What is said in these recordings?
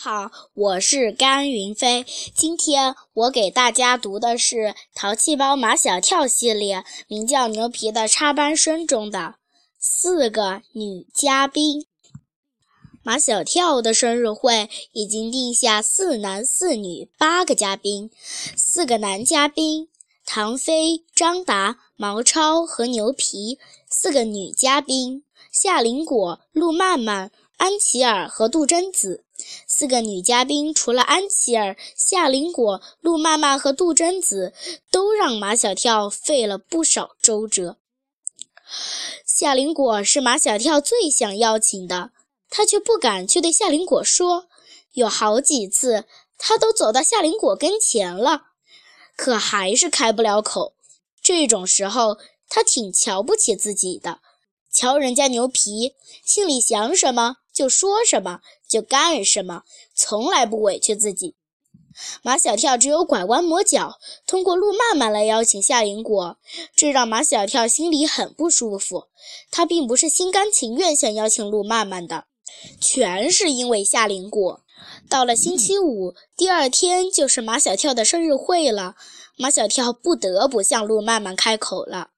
好，我是甘云飞。今天我给大家读的是《淘气包马小跳》系列，名叫《牛皮的插班生》中的四个女嘉宾。马小跳的生日会已经定下四男四女八个嘉宾，四个男嘉宾唐飞、张达、毛超和牛皮；四个女嘉宾夏林果、陆漫漫。安琪儿和杜真子四个女嘉宾，除了安琪儿、夏林果、陆漫漫和杜真子，都让马小跳费了不少周折。夏林果是马小跳最想邀请的，他却不敢去对夏林果说。有好几次，他都走到夏林果跟前了，可还是开不了口。这种时候，他挺瞧不起自己的。瞧人家牛皮，心里想什么就说什么，就干什么，从来不委屈自己。马小跳只有拐弯抹角，通过路漫漫来邀请夏林果，这让马小跳心里很不舒服。他并不是心甘情愿想邀请路漫漫的，全是因为夏林果。到了星期五，第二天就是马小跳的生日会了，马小跳不得不向路漫漫开口了。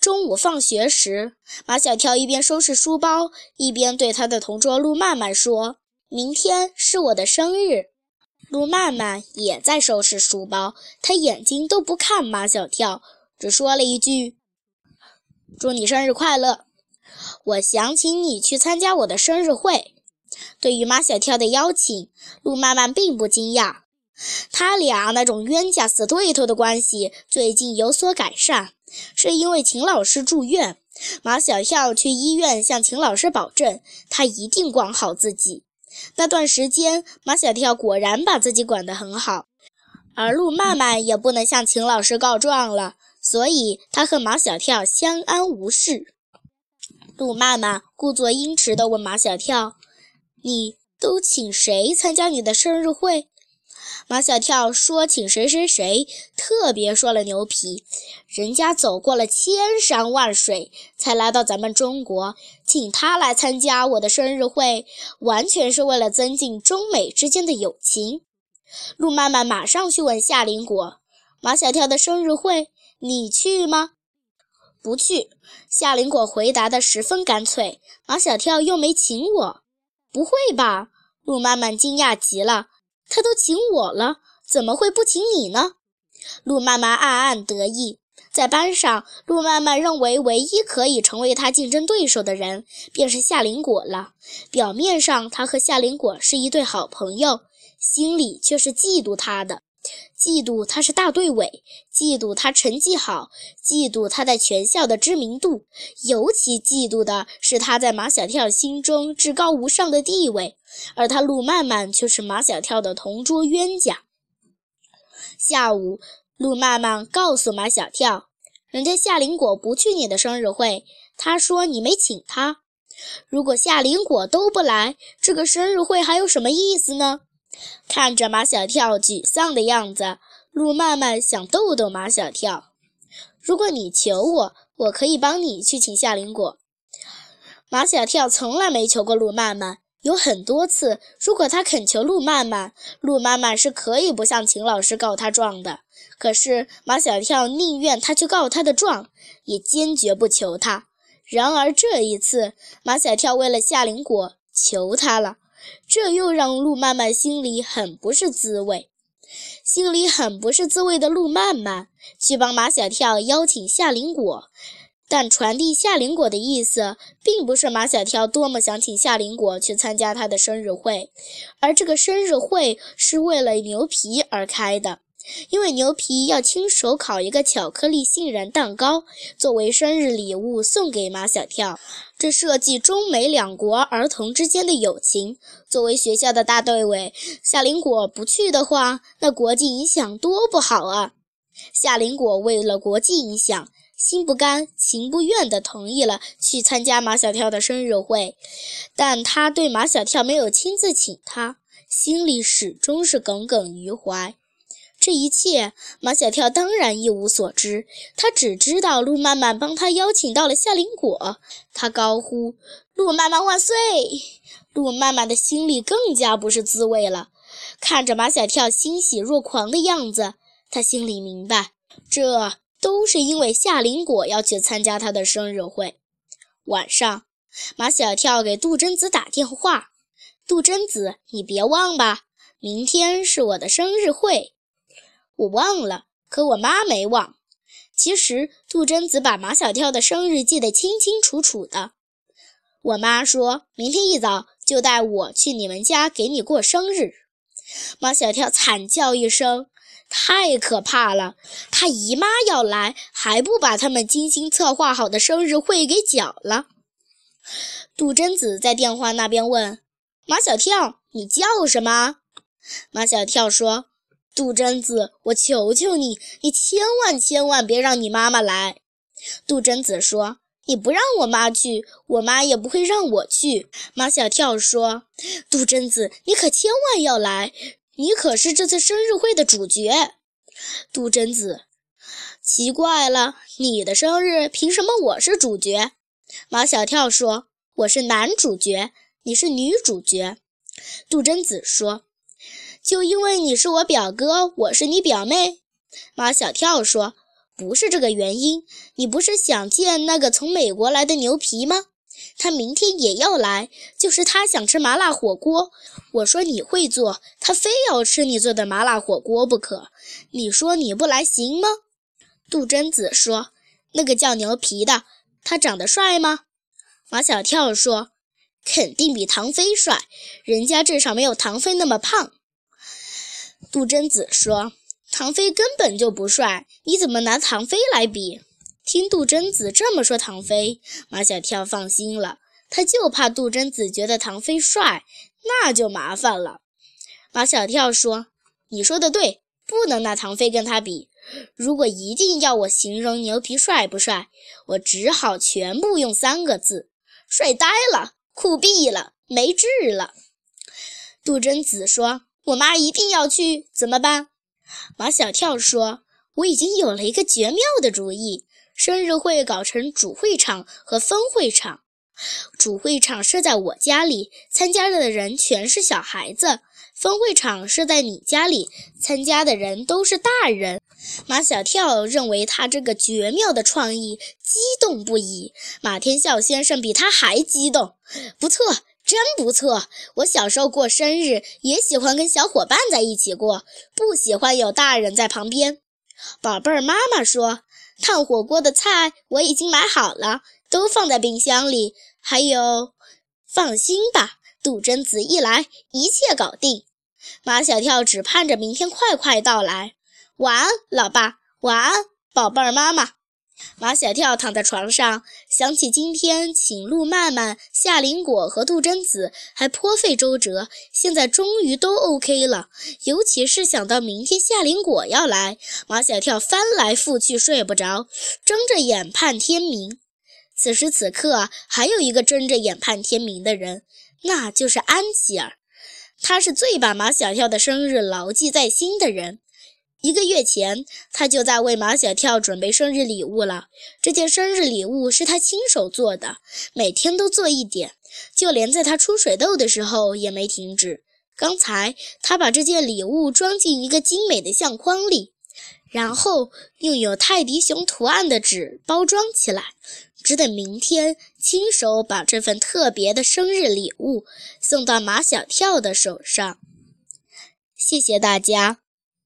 中午放学时，马小跳一边收拾书包，一边对他的同桌陆漫漫说：“明天是我的生日。”陆漫漫也在收拾书包，他眼睛都不看马小跳，只说了一句：“祝你生日快乐！我想请你去参加我的生日会。”对于马小跳的邀请，陆漫漫并不惊讶，他俩那种冤家死对头的关系最近有所改善。是因为秦老师住院，马小跳去医院向秦老师保证，他一定管好自己。那段时间，马小跳果然把自己管得很好，而陆漫漫也不能向秦老师告状了，所以他和马小跳相安无事。陆漫漫故作矜持地问马小跳：“你都请谁参加你的生日会？”马小跳说：“请谁谁谁，特别说了牛皮，人家走过了千山万水才来到咱们中国，请他来参加我的生日会，完全是为了增进中美之间的友情。”陆漫漫马上去问夏林果：“马小跳的生日会，你去吗？”“不去。”夏林果回答的十分干脆。“马小跳又没请我。”“不会吧？”陆漫漫惊讶极了。他都请我了，怎么会不请你呢？陆曼曼暗暗得意。在班上，陆曼曼认为唯一可以成为他竞争对手的人，便是夏林果了。表面上，他和夏林果是一对好朋友，心里却是嫉妒他的。嫉妒他是大队委，嫉妒他成绩好，嫉妒他在全校的知名度，尤其嫉妒的是他在马小跳心中至高无上的地位，而他陆漫漫却是马小跳的同桌冤家。下午，陆漫漫告诉马小跳，人家夏林果不去你的生日会，他说你没请他。如果夏林果都不来，这个生日会还有什么意思呢？看着马小跳沮丧的样子，陆漫漫想逗逗马小跳：“如果你求我，我可以帮你去请夏林果。”马小跳从来没求过陆漫漫，有很多次，如果他恳求陆漫漫，陆漫漫是可以不向秦老师告他状的。可是马小跳宁愿他去告他的状，也坚决不求他。然而这一次，马小跳为了夏林果求他了。这又让陆漫漫心里很不是滋味，心里很不是滋味的陆漫漫去帮马小跳邀请夏林果，但传递夏林果的意思，并不是马小跳多么想请夏林果去参加他的生日会，而这个生日会是为了牛皮而开的。因为牛皮要亲手烤一个巧克力杏仁蛋糕作为生日礼物送给马小跳，这涉及中美两国儿童之间的友情。作为学校的大队委，夏林果不去的话，那国际影响多不好啊！夏林果为了国际影响，心不甘情不愿地同意了去参加马小跳的生日会，但他对马小跳没有亲自请他，心里始终是耿耿于怀。这一切，马小跳当然一无所知。他只知道路曼曼帮他邀请到了夏林果。他高呼：“路曼曼万岁！”路曼曼的心里更加不是滋味了。看着马小跳欣喜若狂的样子，他心里明白，这都是因为夏林果要去参加他的生日会。晚上，马小跳给杜真子打电话：“杜真子，你别忘吧。”明天是我的生日会，我忘了，可我妈没忘。其实杜真子把马小跳的生日记得清清楚楚的。我妈说明天一早就带我去你们家给你过生日。马小跳惨叫一声，太可怕了！他姨妈要来，还不把他们精心策划好的生日会给搅了？杜真子在电话那边问马小跳：“你叫什么？”马小跳说：“杜真子，我求求你，你千万千万别让你妈妈来。”杜真子说：“你不让我妈去，我妈也不会让我去。”马小跳说：“杜真子，你可千万要来，你可是这次生日会的主角。”杜真子：“奇怪了，你的生日凭什么我是主角？”马小跳说：“我是男主角，你是女主角。”杜真子说。就因为你是我表哥，我是你表妹，马小跳说：“不是这个原因，你不是想见那个从美国来的牛皮吗？他明天也要来，就是他想吃麻辣火锅。我说你会做，他非要吃你做的麻辣火锅不可。你说你不来行吗？”杜真子说：“那个叫牛皮的，他长得帅吗？”马小跳说：“肯定比唐飞帅，人家至少没有唐飞那么胖。”杜真子说：“唐飞根本就不帅，你怎么拿唐飞来比？”听杜真子这么说，唐飞，马小跳放心了。他就怕杜真子觉得唐飞帅，那就麻烦了。马小跳说：“你说的对，不能拿唐飞跟他比。如果一定要我形容牛皮帅不帅，我只好全部用三个字：帅呆了，酷毙了，没治了。”杜真子说。我妈一定要去，怎么办？马小跳说：“我已经有了一个绝妙的主意，生日会搞成主会场和分会场。主会场设在我家里，参加的人全是小孩子；分会场设在你家里，参加的人都是大人。”马小跳认为他这个绝妙的创意，激动不已。马天笑先生比他还激动，不错。真不错，我小时候过生日也喜欢跟小伙伴在一起过，不喜欢有大人在旁边。宝贝儿，妈妈说烫火锅的菜我已经买好了，都放在冰箱里。还有，放心吧，杜真子一来，一切搞定。马小跳只盼着明天快快到来。晚安，老爸，晚安，宝贝儿，妈妈。马小跳躺在床上，想起今天请陆曼曼、夏林果和杜真子，还颇费周折，现在终于都 OK 了。尤其是想到明天夏林果要来，马小跳翻来覆去睡不着，睁着眼盼天明。此时此刻，还有一个睁着眼盼天明的人，那就是安琪儿。他是最把马小跳的生日牢记在心的人。一个月前，他就在为马小跳准备生日礼物了。这件生日礼物是他亲手做的，每天都做一点，就连在他出水痘的时候也没停止。刚才他把这件礼物装进一个精美的相框里，然后用有泰迪熊图案的纸包装起来，只等明天亲手把这份特别的生日礼物送到马小跳的手上。谢谢大家。